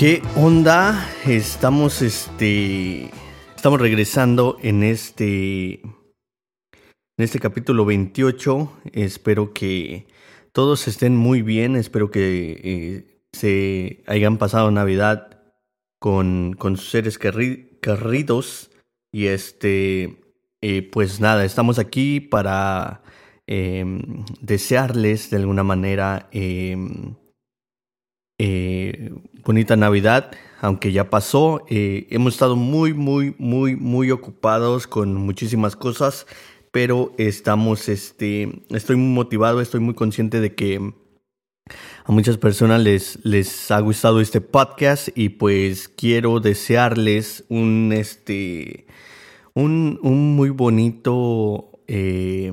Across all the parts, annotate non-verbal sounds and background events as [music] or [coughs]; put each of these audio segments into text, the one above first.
¿Qué onda? Estamos este estamos regresando en este en este capítulo 28. Espero que todos estén muy bien. Espero que eh, se hayan pasado Navidad con, con sus seres querri-. Y este, eh, pues nada, estamos aquí para em, desearles de alguna manera em, eh, bonita Navidad, aunque ya pasó. Eh, hemos estado muy, muy, muy, muy ocupados con muchísimas cosas, pero estamos, este, estoy muy motivado, estoy muy consciente de que a muchas personas les, les ha gustado este podcast y pues quiero desearles un, este, un, un muy bonito eh,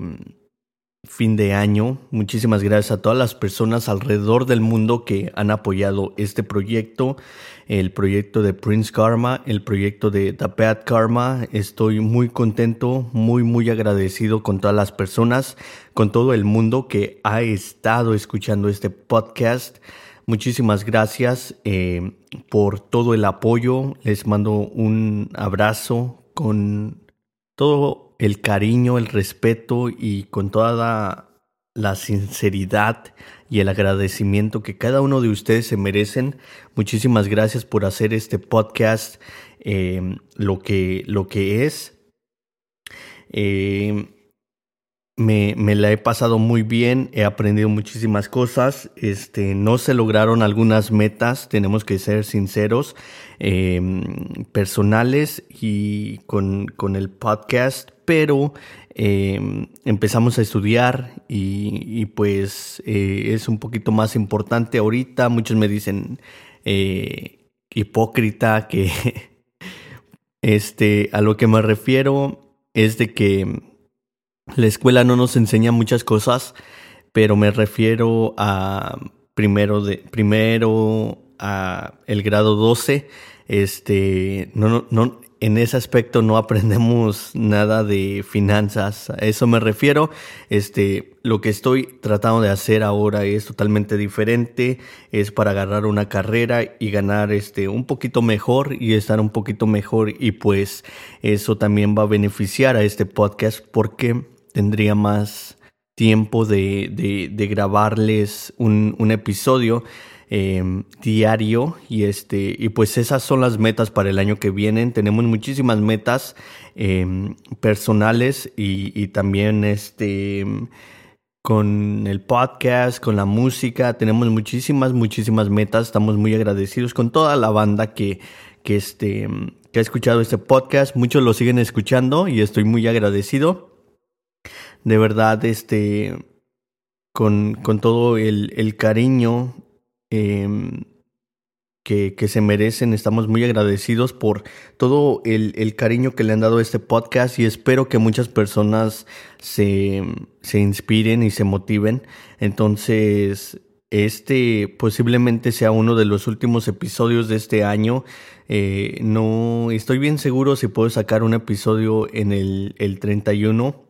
fin de año. Muchísimas gracias a todas las personas alrededor del mundo que han apoyado este proyecto, el proyecto de Prince Karma, el proyecto de The Bad Karma. Estoy muy contento, muy, muy agradecido con todas las personas, con todo el mundo que ha estado escuchando este podcast. Muchísimas gracias eh, por todo el apoyo. Les mando un abrazo con todo el cariño, el respeto y con toda la, sinceridad y el agradecimiento que cada uno de ustedes se merecen. Muchísimas gracias por hacer este podcast eh, lo, que, lo que es. Eh, me, me, la he pasado muy bien, he aprendido muchísimas cosas. Este, no se lograron algunas metas, tenemos que ser sinceros, eh, personales y con, con, el podcast, pero eh, empezamos a estudiar y, y pues eh, es un poquito más importante ahorita. Muchos me dicen eh, hipócrita que [laughs] este, a lo que me refiero es de que la escuela no nos enseña muchas cosas, pero me refiero a primero de primero a el grado 12, este no no, en ese aspecto no aprendemos nada de finanzas, a eso me refiero. Este, lo que estoy tratando de hacer ahora es totalmente diferente, es para agarrar una carrera y ganar este un poquito mejor y estar un poquito mejor y pues eso también va a beneficiar a este podcast porque tendría más tiempo de, de, grabarles un, episodio eh, diario. Y este y pues esas son las metas para el año que vienen tenemos muchísimas metas eh, personales y, y, también este con el podcast con la música. Tenemos muchísimas muchísimas metas. Estamos muy agradecidos con toda la banda que que este que ha escuchado este podcast. Muchos lo siguen escuchando y estoy muy agradecido de verdad, este, con, con todo el, el cariño eh, que, que, se merecen, estamos muy agradecidos por todo el, el, cariño que le han dado a este podcast y espero que muchas personas se, se inspiren y se motiven. Entonces, este posiblemente sea uno de los últimos episodios de este año. Eh, no estoy bien seguro si puedo sacar un episodio en el, el 31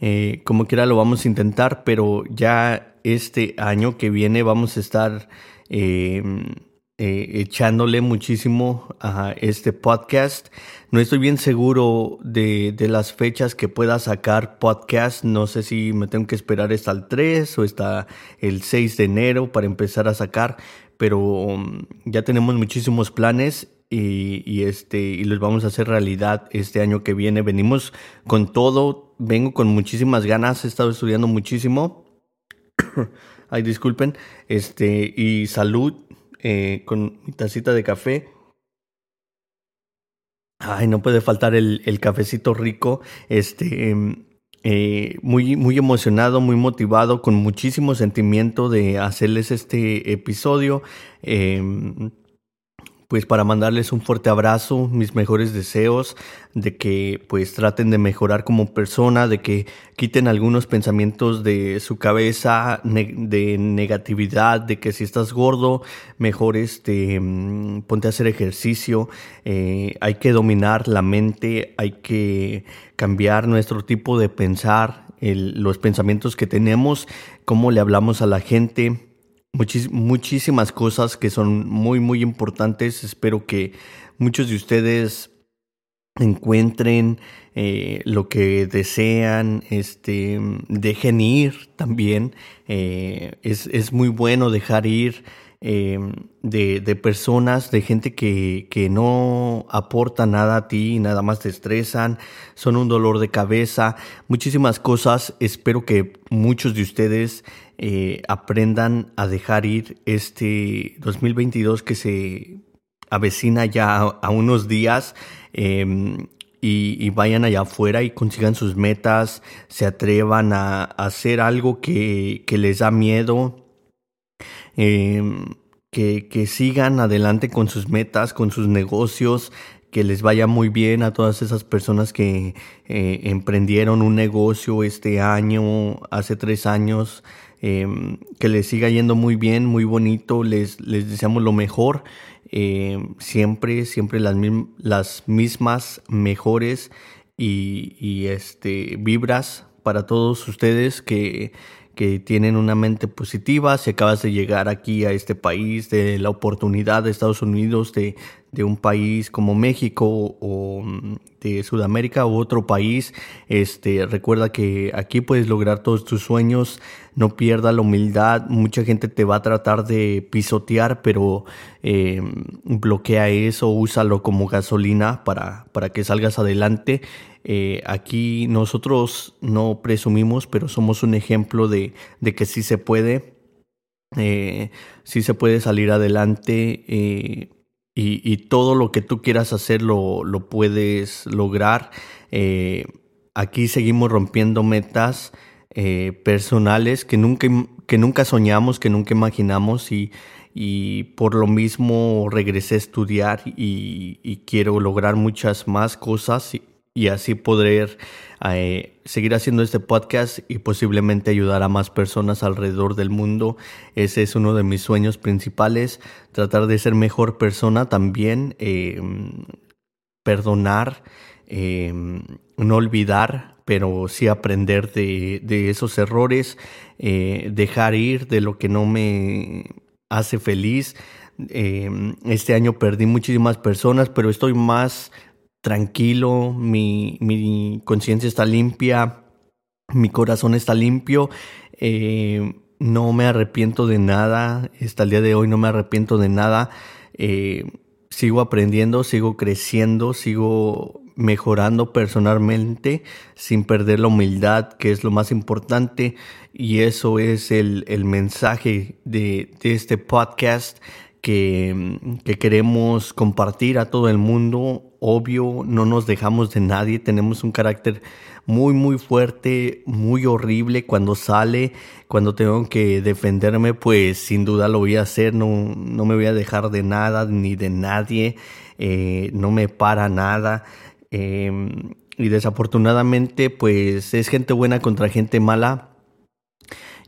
eh, como quiera lo vamos a intentar, pero ya este año que viene vamos a estar eh, eh, echándole muchísimo a este podcast. No estoy bien seguro de, de, las fechas que pueda sacar podcast. No sé si me tengo que esperar hasta el 3 o hasta el 6 de enero para empezar a sacar, pero um, ya tenemos muchísimos planes y, este, y los vamos a hacer realidad este año que viene. Venimos con todo, vengo con muchísimas ganas, he estado estudiando muchísimo. [coughs] Ay, disculpen. Este, y salud eh, con mi tacita de café. Ay, no puede faltar el, el cafecito rico. Este, em, eh, muy, muy emocionado, muy motivado, con muchísimo sentimiento de hacerles este episodio. Em, pues para mandarles un fuerte abrazo, mis mejores deseos, de que pues traten de mejorar como persona, de que quiten algunos pensamientos de su cabeza de negatividad, de que si estás gordo, mejor este, mm, ponte a hacer ejercicio, eh, hay que dominar la mente, hay que cambiar nuestro tipo de pensar, los pensamientos que tenemos, cómo le hablamos a la gente, muchísimas cosas que son muy, muy importantes. Espero que muchos de ustedes encuentren eh, lo que desean, este, dejen ir también. Eh, es, es, muy bueno dejar ir eh, de, de, personas, de gente que, que, no aporta nada a ti, nada más te estresan, son un dolor de cabeza, muchísimas cosas. Espero que muchos de ustedes eh, aprendan a dejar ir este 2022 que se avecina ya a, unos días em, y, vayan allá afuera y consigan sus metas, se atrevan a, hacer algo que, les da miedo, em, que, que sigan adelante con sus metas, con sus negocios, que les vaya muy bien a todas esas personas que eh, emprendieron un negocio este año, hace tres años, Em, que les siga yendo muy bien, muy bonito, les, les deseamos lo mejor, em, siempre, siempre las, las mismas mejores y, y, este, vibras para todos ustedes que, que tienen una mente positiva, si acabas de llegar aquí a este país, de la oportunidad de Estados Unidos, de, de un país como México o mm, de Sudamérica u otro país, este, recuerda que aquí puedes lograr todos tus sueños, no pierda la humildad, mucha gente te va a tratar de pisotear, pero eh, bloquea eso, úsalo como gasolina para, para que salgas adelante. Eh, aquí nosotros no presumimos, pero somos un ejemplo de, de que sí se puede. Eh, sí se puede salir adelante eh, y, y, todo lo que tú quieras hacer lo, puedes lograr. Aquí seguimos rompiendo metas personales que nunca, que nunca soñamos, que nunca imaginamos y, y por lo mismo regresé a estudiar y, quiero lograr muchas más cosas así poder eh, seguir haciendo este podcast y posiblemente ayudar a más personas alrededor del mundo. Ese es uno de mis sueños principales, tratar de ser mejor persona también, eh, perdonar, eh, no olvidar, pero sí aprender de, de esos errores, dejar ir de lo que no me hace feliz. este año perdí muchísimas personas, pero estoy más tranquilo, mi, mi conciencia está limpia, mi corazón está limpio, eh, no me arrepiento de nada, hasta el día de hoy no me arrepiento de nada, eh, sigo aprendiendo, sigo creciendo, sigo mejorando personalmente sin perder la humildad, que es lo más importante, y eso es el, el mensaje de, de este podcast que, que, queremos compartir a todo el mundo. Obvio, no nos dejamos de nadie, tenemos un carácter muy, muy fuerte, muy horrible. Cuando sale, cuando tengo que defenderme, pues sin duda lo voy a hacer, no, no me voy a dejar de nada ni de nadie, eh, no me para nada. Em, y desafortunadamente, pues es gente buena contra gente mala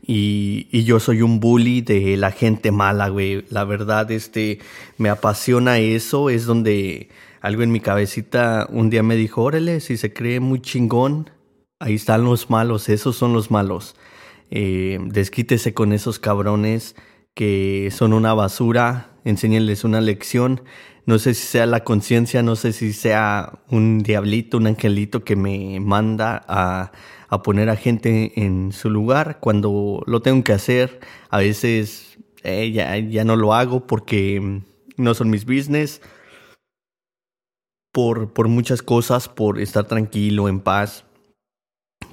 y, y, yo soy un bully de la gente mala, güey. La verdad, este, me apasiona eso. Es donde algo en mi cabecita un día me dijo, órale, si se cree muy chingón, ahí están los malos, esos son los malos. Eh, desquítese con esos cabrones que son una basura, enséñenles una lección. No sé si sea la conciencia, no sé si sea un diablito, un angelito que me manda a a poner a gente en su lugar cuando lo tengo que hacer. A veces eh, ya, ya no lo hago porque no son mis business. Por, por muchas cosas, por estar tranquilo, en paz.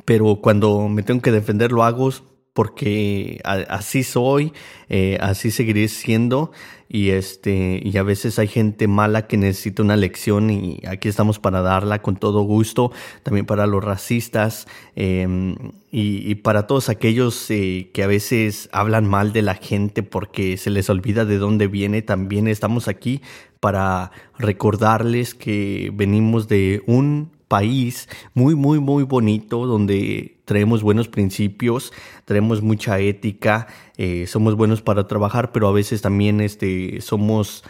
Pero cuando me tengo que defender lo hago porque así soy, eh, así seguiré siendo y este y a veces hay gente mala que necesita una lección y aquí estamos para darla con todo gusto, también para los racistas em, y, para todos aquellos eh, que a veces hablan mal de la gente porque se les olvida de dónde viene, también estamos aquí para recordarles que venimos de un país muy, muy, muy bonito donde traemos buenos principios, traemos mucha ética, eh, somos buenos para trabajar, pero a veces también este, somos,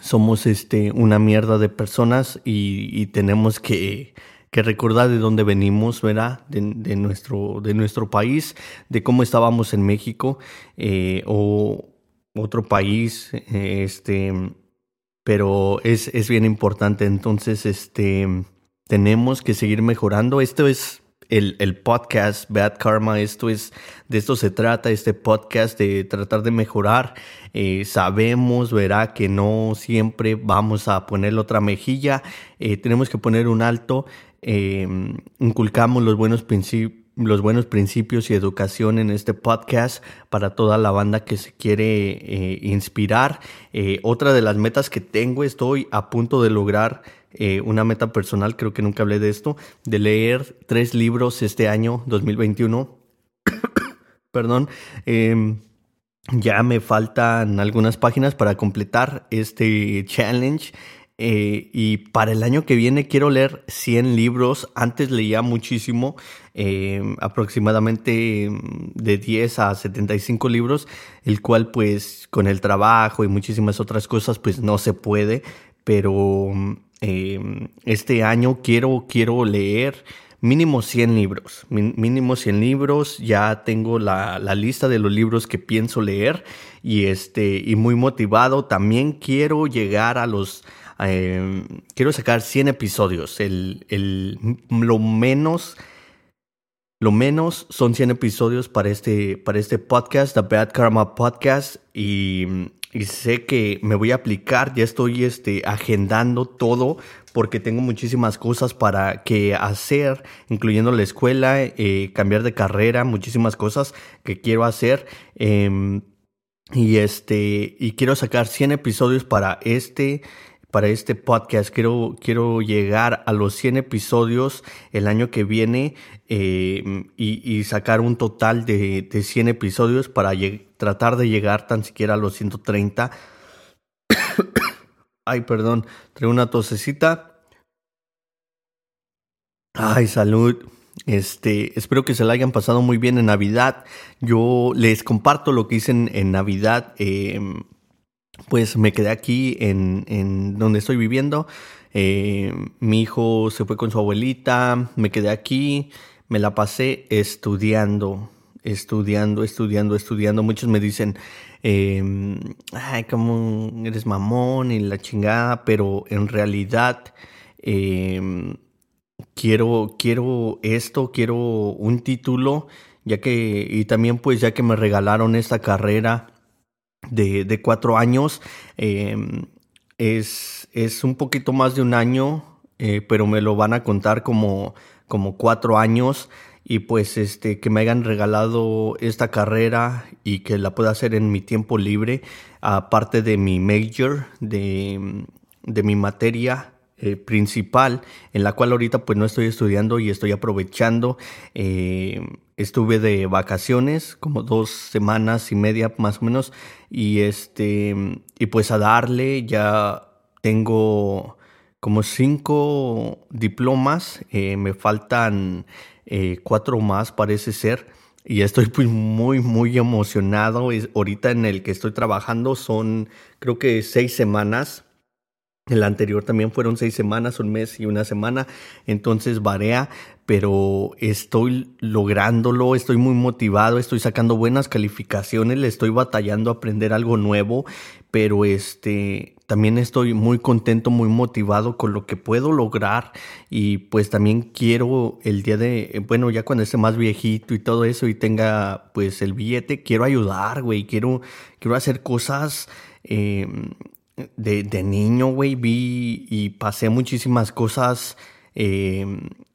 somos este, una mierda de personas y, tenemos que, que, recordar de dónde venimos, ¿verdad? De, nuestro, de nuestro país, de cómo estábamos en México eh, o otro país, este, pero es, es bien importante. Entonces, este tenemos que seguir mejorando. Esto es el, el, podcast Bad Karma. Esto es, de esto se trata, este podcast de tratar de mejorar. Eh, sabemos, verá, que no siempre vamos a poner otra mejilla. Eh, tenemos que poner un alto. Eh, inculcamos los buenos principios los buenos principios y educación en este podcast para toda la banda que se quiere inspirar. otra de las metas que tengo, estoy a punto de lograr eh, una meta personal, creo que nunca hablé de esto, de leer tres libros este año 2021. [coughs] Perdón. Em, ya me faltan algunas páginas para completar este challenge. Eh, y para el año que viene quiero leer 100 libros. Antes leía muchísimo, em, aproximadamente em, de 10 a 75 libros, el cual pues con el trabajo y muchísimas otras cosas pues no se puede. Pero Em, este año quiero, quiero leer mínimo 100 libros, mínimo 100 libros, ya tengo la, lista de los libros que pienso leer y, este, y muy motivado, también quiero llegar a los, em, quiero sacar 100 episodios, el, el, lo menos... Lo menos son 100 episodios para este, para este podcast, The Bad Karma Podcast. Y y sé que me voy a aplicar, ya estoy este, agendando todo porque tengo muchísimas cosas para que hacer, incluyendo la escuela, eh, cambiar de carrera, muchísimas cosas que quiero hacer. Em, y este, y quiero sacar 100 episodios para este, para este podcast. Quiero, quiero llegar a los 100 episodios el año que viene em, y, sacar un total de, de 100 episodios para tratar de llegar tan siquiera a los 130. [coughs] Ay, perdón, traigo una tosecita. Ay, salud. Este, espero que se la hayan pasado muy bien en Navidad. Yo les comparto lo que hice en, Navidad. Em, pues me quedé aquí en, en donde estoy viviendo. Eh, mi hijo se fue con su abuelita, me quedé aquí, me la pasé estudiando, estudiando, estudiando, estudiando. Muchos me dicen, em, ay, como eres mamón y la chingada, pero en realidad em, quiero, quiero esto, quiero un título, ya que, y también pues ya que me regalaron esta carrera de, cuatro años. Em, es, es un poquito más de un año, eh, pero me lo van a contar como, como cuatro años. Y pues este, que me hayan regalado esta carrera y que la pueda hacer en mi tiempo libre, aparte de mi major, de, de mi materia eh, principal, en la cual ahorita pues no estoy estudiando y estoy aprovechando. Eh, estuve de vacaciones, como dos semanas y media más o menos, y este, y pues a darle, ya tengo como cinco diplomas, eh, me faltan cuatro más parece ser. Y estoy pues muy, muy emocionado. ahorita en el que estoy trabajando son creo que seis semanas el anterior también fueron seis semanas, un mes y una semana, entonces varía, pero estoy lográndolo, estoy muy motivado, estoy sacando buenas calificaciones, le estoy batallando a aprender algo nuevo, pero este también estoy muy contento, muy motivado con lo que puedo lograr y pues también quiero el día de, bueno, ya cuando esté más viejito y todo eso y tenga pues el billete, quiero ayudar, güey, quiero, quiero hacer cosas. Eh, de, de niño, güey, vi y pasé muchísimas cosas eh,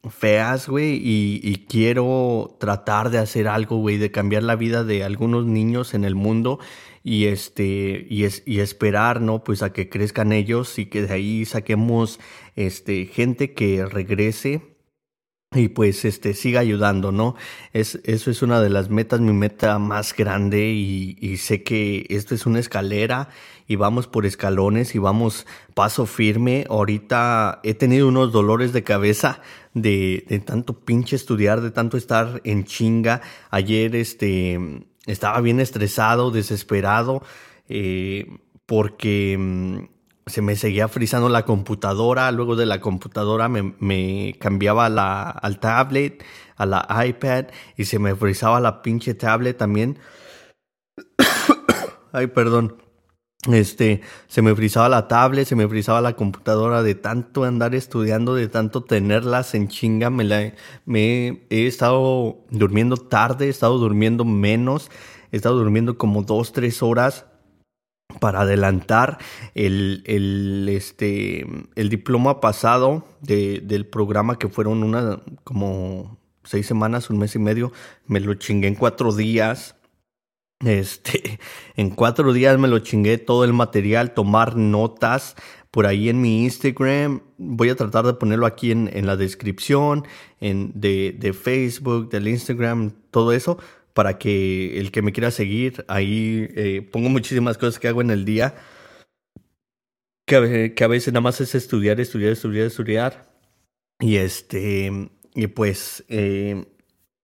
feas, güey, y, y, quiero tratar de hacer algo, güey, de cambiar la vida de algunos niños en el mundo y este y, es, y esperar, ¿no? Pues a que crezcan ellos y que de ahí saquemos este gente que regrese y pues este siga ayudando, ¿no? Es, eso es una de las metas, mi meta más grande y, y, sé que esto es una escalera y vamos por escalones y vamos paso firme. Ahorita he tenido unos dolores de cabeza de, de tanto pinche estudiar, de tanto estar en chinga. Ayer este estaba bien estresado, desesperado, eh, porque mm, se me seguía frizando la computadora, luego de la computadora me, me cambiaba la, al tablet, a la iPad y se me frizaba la pinche tablet también. [coughs] Ay, perdón. Este, se me frizaba la tablet, se me frizaba la computadora de tanto andar estudiando, de tanto tenerlas en chinga. Me, la, me he estado durmiendo tarde, he estado durmiendo menos, he estado durmiendo como dos, tres horas para adelantar el, el, este, el diploma pasado de, del programa que fueron una, como seis semanas, un mes y medio, me lo chingué en cuatro días. Este, [laughs] en cuatro días me lo chingué todo el material, tomar notas por ahí en mi Instagram. Voy a tratar de ponerlo aquí en, en la descripción, en, de, de Facebook, del Instagram, todo eso para que el que me quiera seguir, ahí eh, pongo muchísimas cosas que hago en el día, que a, que a veces nada más es estudiar, estudiar, estudiar, estudiar. Y este, y pues eh,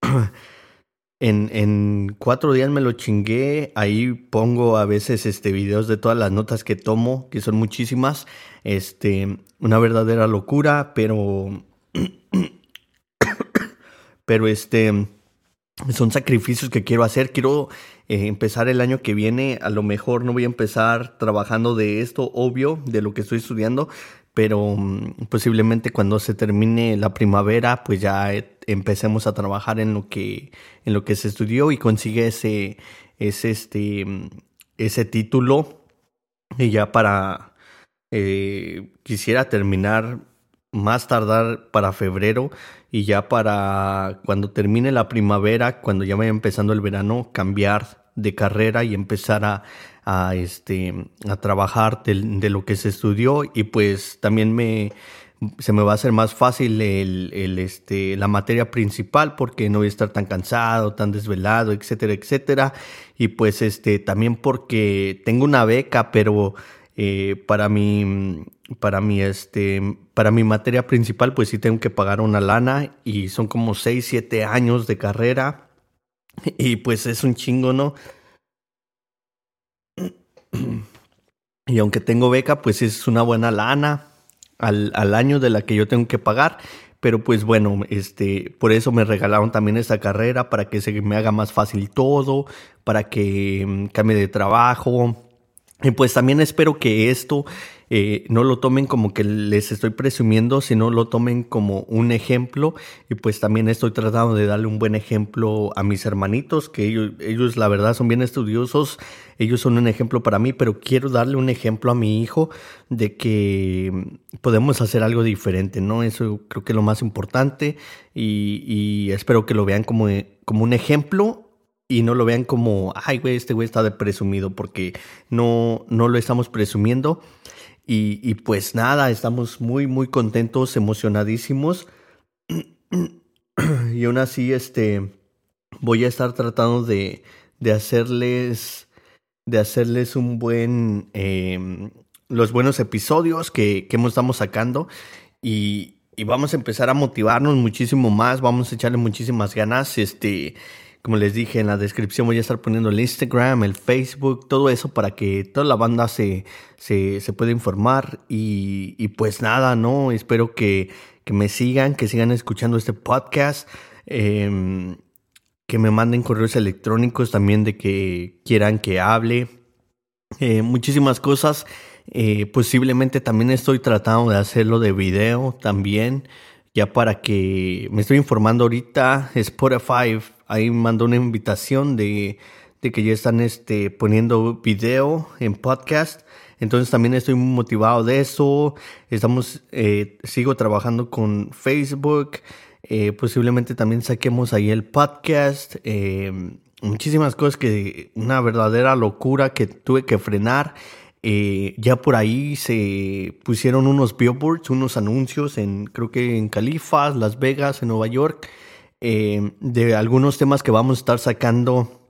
[clears throat] en, en cuatro días me lo chingué, ahí pongo a veces este videos de todas las notas que tomo, que son muchísimas, este, una verdadera locura, pero, [clears throat] pero este son sacrificios que quiero hacer. Quiero eh, empezar el año que viene. A lo mejor no voy a empezar trabajando de esto, obvio, de lo que estoy estudiando, pero mm, posiblemente cuando se termine la primavera, pues ya eh, empecemos a trabajar en lo que en lo que se estudió y consigue ese ese este mm, ese título y ya para eh, quisiera terminar más tardar para febrero y ya para cuando termine la primavera, cuando ya vaya empezando el verano, cambiar de carrera y empezar a, este, a trabajar de, lo que se estudió y pues también me, se me va a hacer más fácil el, el, este, la materia principal porque no voy a estar tan cansado, tan desvelado, etcétera, etcétera. Y pues este, también porque tengo una beca, pero eh, para mi para mi este para mi materia principal pues sí tengo que pagar una lana y son como 6, 7 años de carrera y pues es un chingo, ¿no? [clears throat] Y aunque tengo beca, pues es una buena lana al, al año de la que yo tengo que pagar. Pero pues bueno, este, por eso me regalaron también esta carrera, para que se me haga más fácil todo, para que mm, cambie de trabajo, y pues también espero que esto eh, no lo tomen como que les estoy presumiendo, sino lo tomen como un ejemplo. Y pues también estoy tratando de darle un buen ejemplo a mis hermanitos, que ellos, ellos la verdad son bien estudiosos, ellos son un ejemplo para mí, pero quiero darle un ejemplo a mi hijo de que podemos hacer algo diferente, ¿no? Eso creo que es lo más importante y, y espero que lo vean como, como un ejemplo y no lo vean como, ay, güey, este güey está de presumido, porque no, no lo estamos presumiendo. Y, y pues nada, estamos muy, muy contentos, emocionadísimos. [clears throat] y aún así, este, voy a estar tratando de, de hacerles, de hacerles un buen, eh, los buenos episodios que, que estamos sacando. Y, y vamos a empezar a motivarnos muchísimo más, vamos a echarle muchísimas ganas, este como les dije en la descripción voy a estar poniendo el Instagram, el Facebook, todo eso para que toda la banda se, se, se pueda informar. Y, y, pues nada, ¿no? Espero que, que, me sigan, que sigan escuchando este podcast. Eh, que me manden correos electrónicos también de que quieran que hable. Eh, muchísimas cosas. Eh, posiblemente también estoy tratando de hacerlo de video también. Ya para que me estoy informando ahorita, Spotify ahí mandó una invitación de, de que ya están este, poniendo video en podcast. Entonces también estoy muy motivado de eso. Estamos, eh, sigo trabajando con Facebook. Eh, posiblemente también saquemos ahí el podcast. Eh, muchísimas cosas que una verdadera locura que tuve que frenar. Ya por ahí se pusieron unos billboards, unos anuncios en creo que en Califas, Las Vegas, en Nueva York, de algunos temas que vamos a estar sacando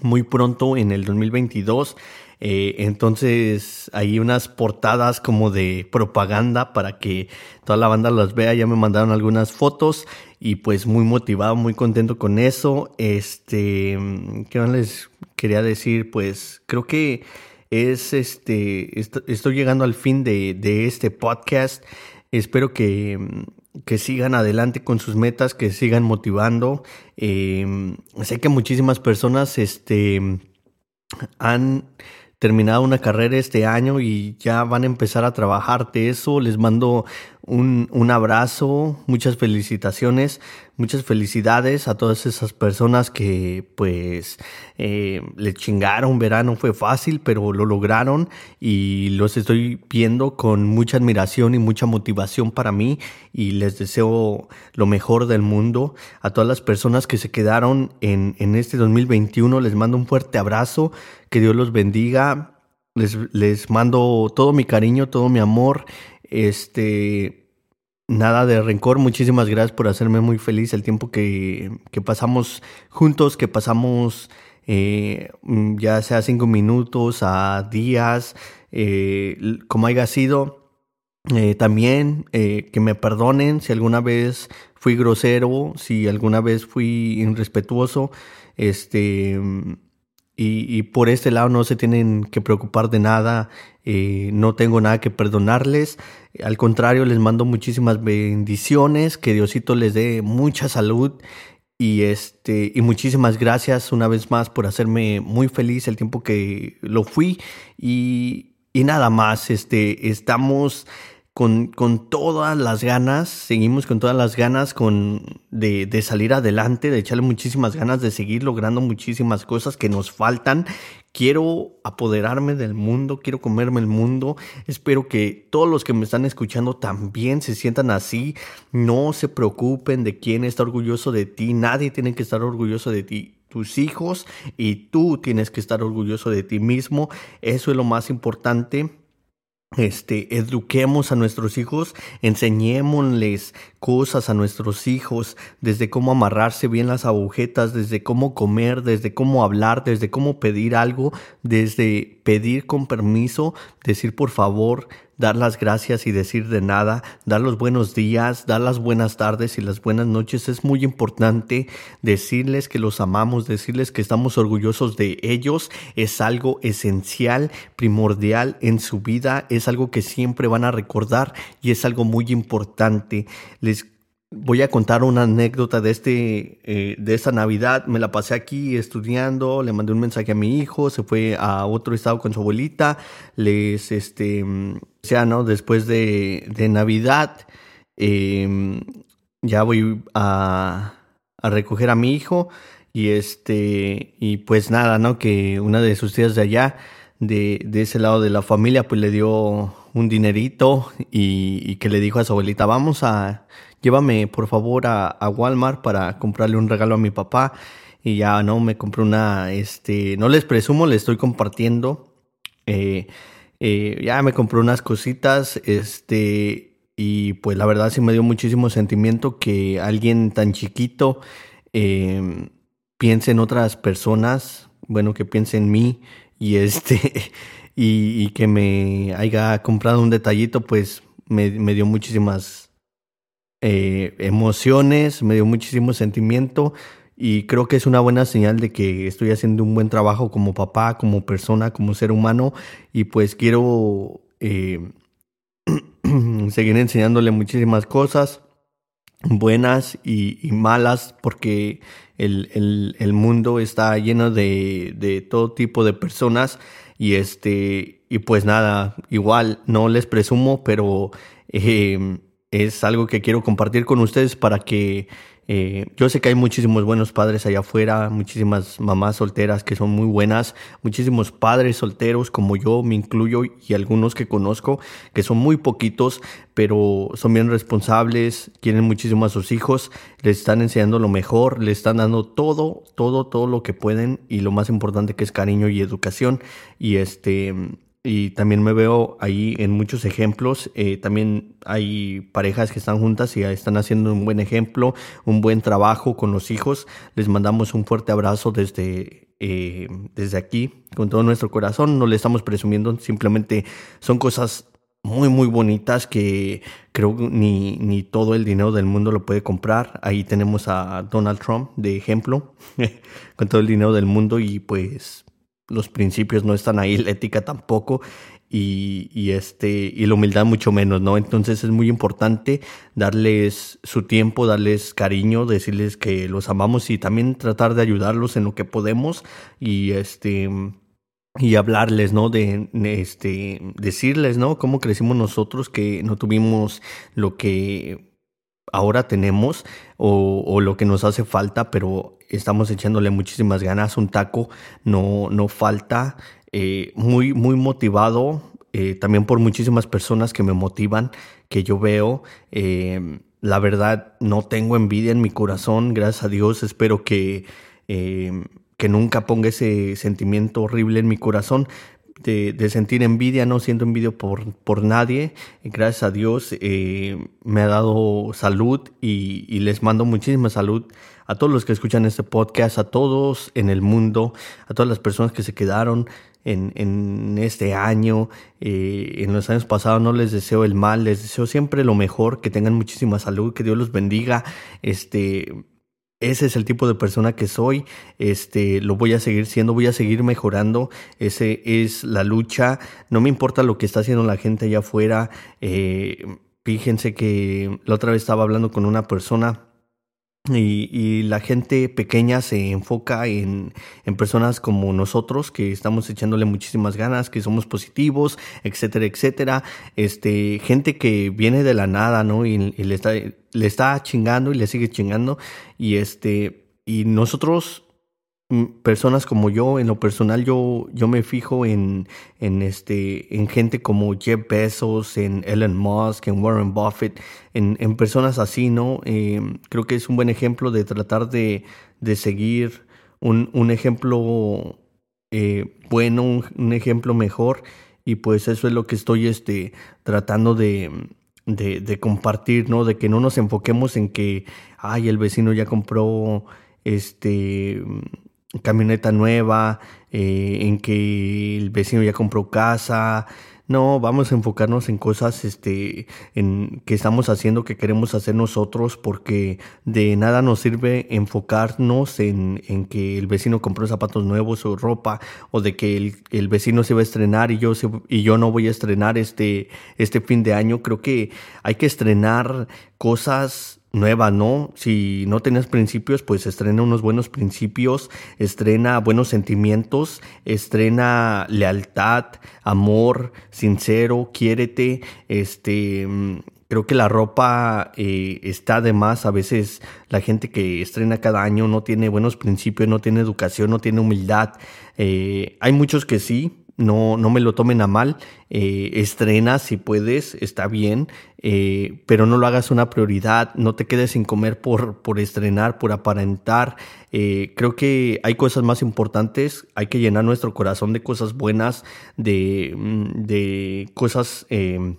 muy pronto en el 2022. Eh, entonces hay unas portadas como de propaganda para que toda la banda las vea. Ya me mandaron algunas fotos y pues muy motivado, muy contento con eso. Este, ¿qué más les quería decir? Pues creo que es este, estoy llegando al fin de, de este podcast. Espero que, que sigan adelante con sus metas, que sigan motivando. Eh, sé que muchísimas personas este, han terminado una carrera este año y ya van a empezar a trabajar de eso. Les mando un, un, abrazo, muchas felicitaciones, muchas felicidades a todas esas personas que pues eh, le chingaron, verano fue fácil, pero lo lograron y los estoy viendo con mucha admiración y mucha motivación para mí y les deseo lo mejor del mundo. A todas las personas que se quedaron en, en este 2021 les mando un fuerte abrazo, que Dios los bendiga. Les, les mando todo mi cariño, todo mi amor este, nada de rencor. Muchísimas gracias por hacerme muy feliz el tiempo que, que pasamos juntos, que pasamos eh, ya sea cinco minutos a días, eh, como haya sido. Eh, también que me perdonen si alguna vez fui grosero, si alguna vez fui irrespetuoso. Este, y, por este lado no se tienen que preocupar de nada, eh, no tengo nada que perdonarles, al contrario les mando muchísimas bendiciones, que Diosito les dé mucha salud y este y muchísimas gracias una vez más por hacerme muy feliz el tiempo que lo fui. Y, y nada más, este estamos con, con, todas las ganas, seguimos con todas las ganas con, de, de, salir adelante, de echarle muchísimas ganas, de seguir logrando muchísimas cosas que nos faltan. Quiero apoderarme del mundo, quiero comerme el mundo. Espero que todos los que me están escuchando también se sientan así. No se preocupen de quién está orgulloso de ti. Nadie tiene que estar orgulloso de ti tus hijos y tú tienes que estar orgulloso de ti mismo. Eso es lo más importante este, eduquemos a nuestros hijos, enseñémosles cosas a nuestros hijos, desde cómo amarrarse bien las agujetas, desde cómo comer, desde cómo hablar, desde cómo pedir algo, desde pedir con permiso, decir por favor, dar las gracias y decir de nada, dar los buenos días, dar las buenas tardes y las buenas noches. Es muy importante decirles que los amamos, decirles que estamos orgullosos de ellos. Es algo esencial, primordial en su vida, es algo que siempre van a recordar y es algo muy importante. Les Voy a contar una anécdota de este eh, de esta Navidad. Me la pasé aquí estudiando, le mandé un mensaje a mi hijo, se fue a otro estado con su abuelita. Les este ya no después de, de Navidad em, ya voy a, a recoger a mi hijo y este y pues nada, ¿no? Que una de sus tías de allá de, de ese lado de la familia pues le dio un dinerito y, y que le dijo a su abuelita, "Vamos a llévame por favor a, Walmart para comprarle un regalo a mi papá. Y ya no, me compré una, este, no les presumo, les estoy compartiendo. Eh, eh, ya me compré unas cositas, este, y pues la verdad sí me dio muchísimo sentimiento que alguien tan chiquito em, piense en otras personas, bueno, que piense en mí y este, [laughs] y, que me haya comprado un detallito, pues me, me dio muchísimas eh, emociones, me dio muchísimo sentimiento y creo que es una buena señal de que estoy haciendo un buen trabajo como papá, como persona, como ser humano y pues quiero eh, [clears throat] seguir enseñándole muchísimas cosas buenas y, malas porque el, el, el, mundo está lleno de, de todo tipo de personas y este y pues nada igual no les presumo pero eh, es algo que quiero compartir con ustedes para que Eh, yo sé que hay muchísimos buenos padres allá afuera, muchísimas mamás solteras que son muy buenas, muchísimos padres solteros como yo me incluyo y algunos que conozco que son muy poquitos, pero son bien responsables, quieren muchísimo a sus hijos, les están enseñando lo mejor, les están dando todo, todo, todo lo que pueden y lo más importante que es cariño y educación. Y este y también me veo ahí en muchos ejemplos. Eh, también hay parejas que están juntas y están haciendo un buen ejemplo, un buen trabajo con los hijos. Les mandamos un fuerte abrazo desde, eh, desde aquí, con todo nuestro corazón. No le estamos presumiendo, simplemente son cosas muy, muy bonitas que creo ni, ni todo el dinero del mundo lo puede comprar. Ahí tenemos a Donald Trump de ejemplo, [laughs] con todo el dinero del mundo y pues los principios no están ahí, [laughs] la ética tampoco y, y, este y la humildad mucho menos, ¿no? Entonces es muy importante darles su tiempo, darles cariño, decirles que los amamos y también tratar de ayudarlos en lo que podemos y este y hablarles, ¿no? De, este decirles, ¿no? Cómo crecimos nosotros que no tuvimos lo que ahora tenemos o, lo que nos hace falta, pero estamos echándole muchísimas ganas. Un taco no, no falta. Eh, muy, muy motivado. Eh, también por muchísimas personas que me motivan, que yo veo. Eh, la verdad, no tengo envidia en mi corazón, gracias a Dios. Espero que, que nunca ponga ese sentimiento horrible en mi corazón. De, sentir envidia, no siento envidia por, por nadie. Gracias a Dios me ha dado salud y, y les mando muchísima salud a todos los que escuchan este podcast, a todos en el mundo, a todas las personas que se quedaron en, en este año, eh, en los años pasados, no les deseo el mal, les deseo siempre lo mejor, que tengan muchísima salud, que Dios los bendiga, este, ese es el tipo de persona que soy, este, lo voy a seguir siendo, voy a seguir mejorando, ese es la lucha, no me importa lo que está haciendo la gente allá afuera, eh, fíjense que la otra vez estaba hablando con una persona y, y, la gente pequeña se enfoca en, en, personas como nosotros, que estamos echándole muchísimas ganas, que somos positivos, etcétera, etcétera. Este, gente que viene de la nada, ¿no? Y, y le, está, le está chingando y le sigue chingando. Y este, y nosotros personas como yo, en lo personal, yo, yo me fijo en, en, este, en gente como Jeff Bezos, en Elon Musk, en Warren Buffett, en, en personas así, ¿no? Eh, creo que es un buen ejemplo de tratar de, de seguir un, un ejemplo eh, bueno, un, un, ejemplo mejor, y pues eso es lo que estoy este, tratando de, de, de compartir, ¿no? De que no nos enfoquemos en que, ay, el vecino ya compró este camioneta nueva, eh, en que el vecino ya compró casa. No, vamos a enfocarnos en cosas este, en, que estamos haciendo, que queremos hacer nosotros, porque de nada nos sirve enfocarnos en, en que el vecino compró zapatos nuevos o ropa, o de que el, el vecino se va a estrenar y yo, se, y yo no voy a estrenar este, este fin de año. Creo que hay que estrenar cosas nueva, ¿no? Si no tenías principios, pues estrena unos buenos principios, estrena buenos sentimientos, estrena lealtad, amor, sincero, quiérete, este, creo que la ropa eh, está de más, a veces la gente que estrena cada año no tiene buenos principios, no tiene educación, no tiene humildad, eh, hay muchos que sí, no, no me lo tomen a mal, eh, estrena si puedes, está bien, eh, pero no lo hagas una prioridad, no te quedes sin comer por, por estrenar, por aparentar. Eh, creo que hay cosas más importantes, hay que llenar nuestro corazón de cosas buenas, de, mm, de cosas... Eh,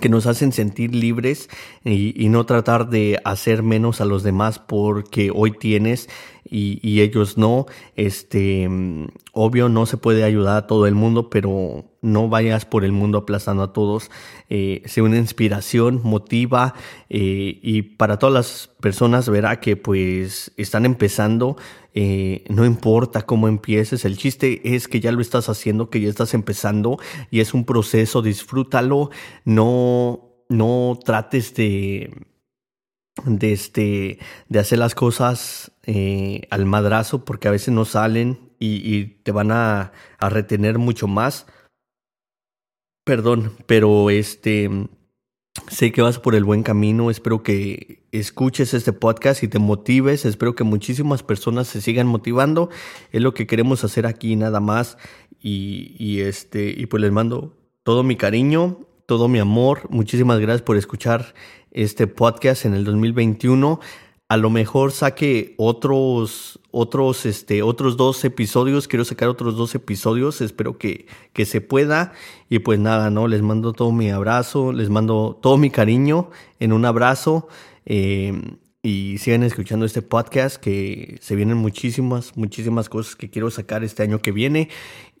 que nos hacen sentir libres y, no tratar de hacer menos a los demás porque hoy tienes y, ellos no. Este, obvio, no se puede ayudar a todo el mundo, pero no vayas por el mundo aplastando a todos. Eh, sea una inspiración, motiva eh, y para todas las personas verá que pues están empezando. Eh, no importa cómo empieces, el chiste es que ya lo estás haciendo, que ya estás empezando y es un proceso, disfrútalo, no, no trates de, de, este, de hacer las cosas eh, al madrazo porque a veces no salen y, te van a, a, retener mucho más. Perdón, pero este Sé que vas por el buen camino, espero que escuches este podcast y te motives, espero que muchísimas personas se sigan motivando, es lo que queremos hacer aquí nada más. Y, y este y pues les mando todo mi cariño, todo mi amor, muchísimas gracias por escuchar este podcast en el 2021 a lo mejor saque otros, otros, este, otros dos episodios. Quiero sacar otros dos episodios. Espero que, que se pueda. Y pues nada, ¿no? Les mando todo mi abrazo, les mando todo mi cariño en un abrazo. Eh, y sigan escuchando este podcast que se vienen muchísimas, muchísimas cosas que quiero sacar este año que viene.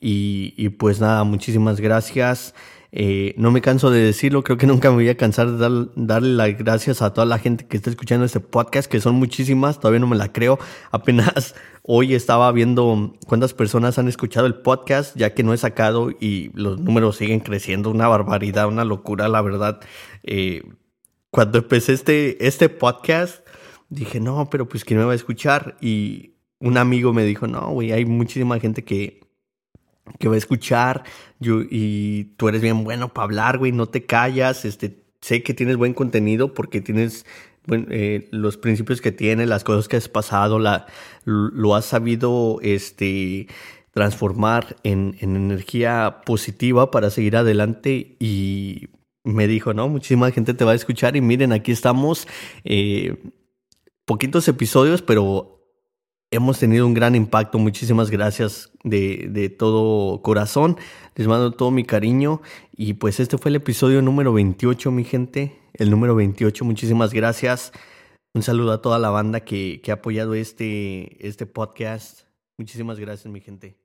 Y, y pues nada, muchísimas gracias. Eh, no me canso de decirlo, creo que nunca me voy a cansar de dar, darle las gracias a toda la gente que está escuchando este podcast, que son muchísimas, todavía no me la creo. Apenas [laughs] hoy estaba viendo cuántas personas han escuchado el podcast, ya que no he sacado y los números siguen creciendo, una barbaridad, una locura, la verdad. Eh, cuando empecé este, este podcast, dije, no, pero pues ¿quién me va a escuchar? Y un amigo me dijo, no, güey, hay muchísima gente que que va a escuchar yo, y tú eres bien bueno para hablar, güey, no te callas, este, sé que tienes buen contenido porque tienes eh, los principios que tienes, las cosas que has pasado, la, lo has sabido este, transformar en, en energía positiva para seguir adelante. Y me dijo, no, muchísima gente te va a escuchar y miren, aquí estamos, eh, poquitos episodios, pero hemos tenido un gran impacto. Muchísimas gracias de, de, todo corazón. Les mando todo mi cariño. Y pues este fue el episodio número 28, mi gente. El número 28. Muchísimas gracias. Un saludo a toda la banda que, que ha apoyado este, este podcast. Muchísimas gracias, mi gente.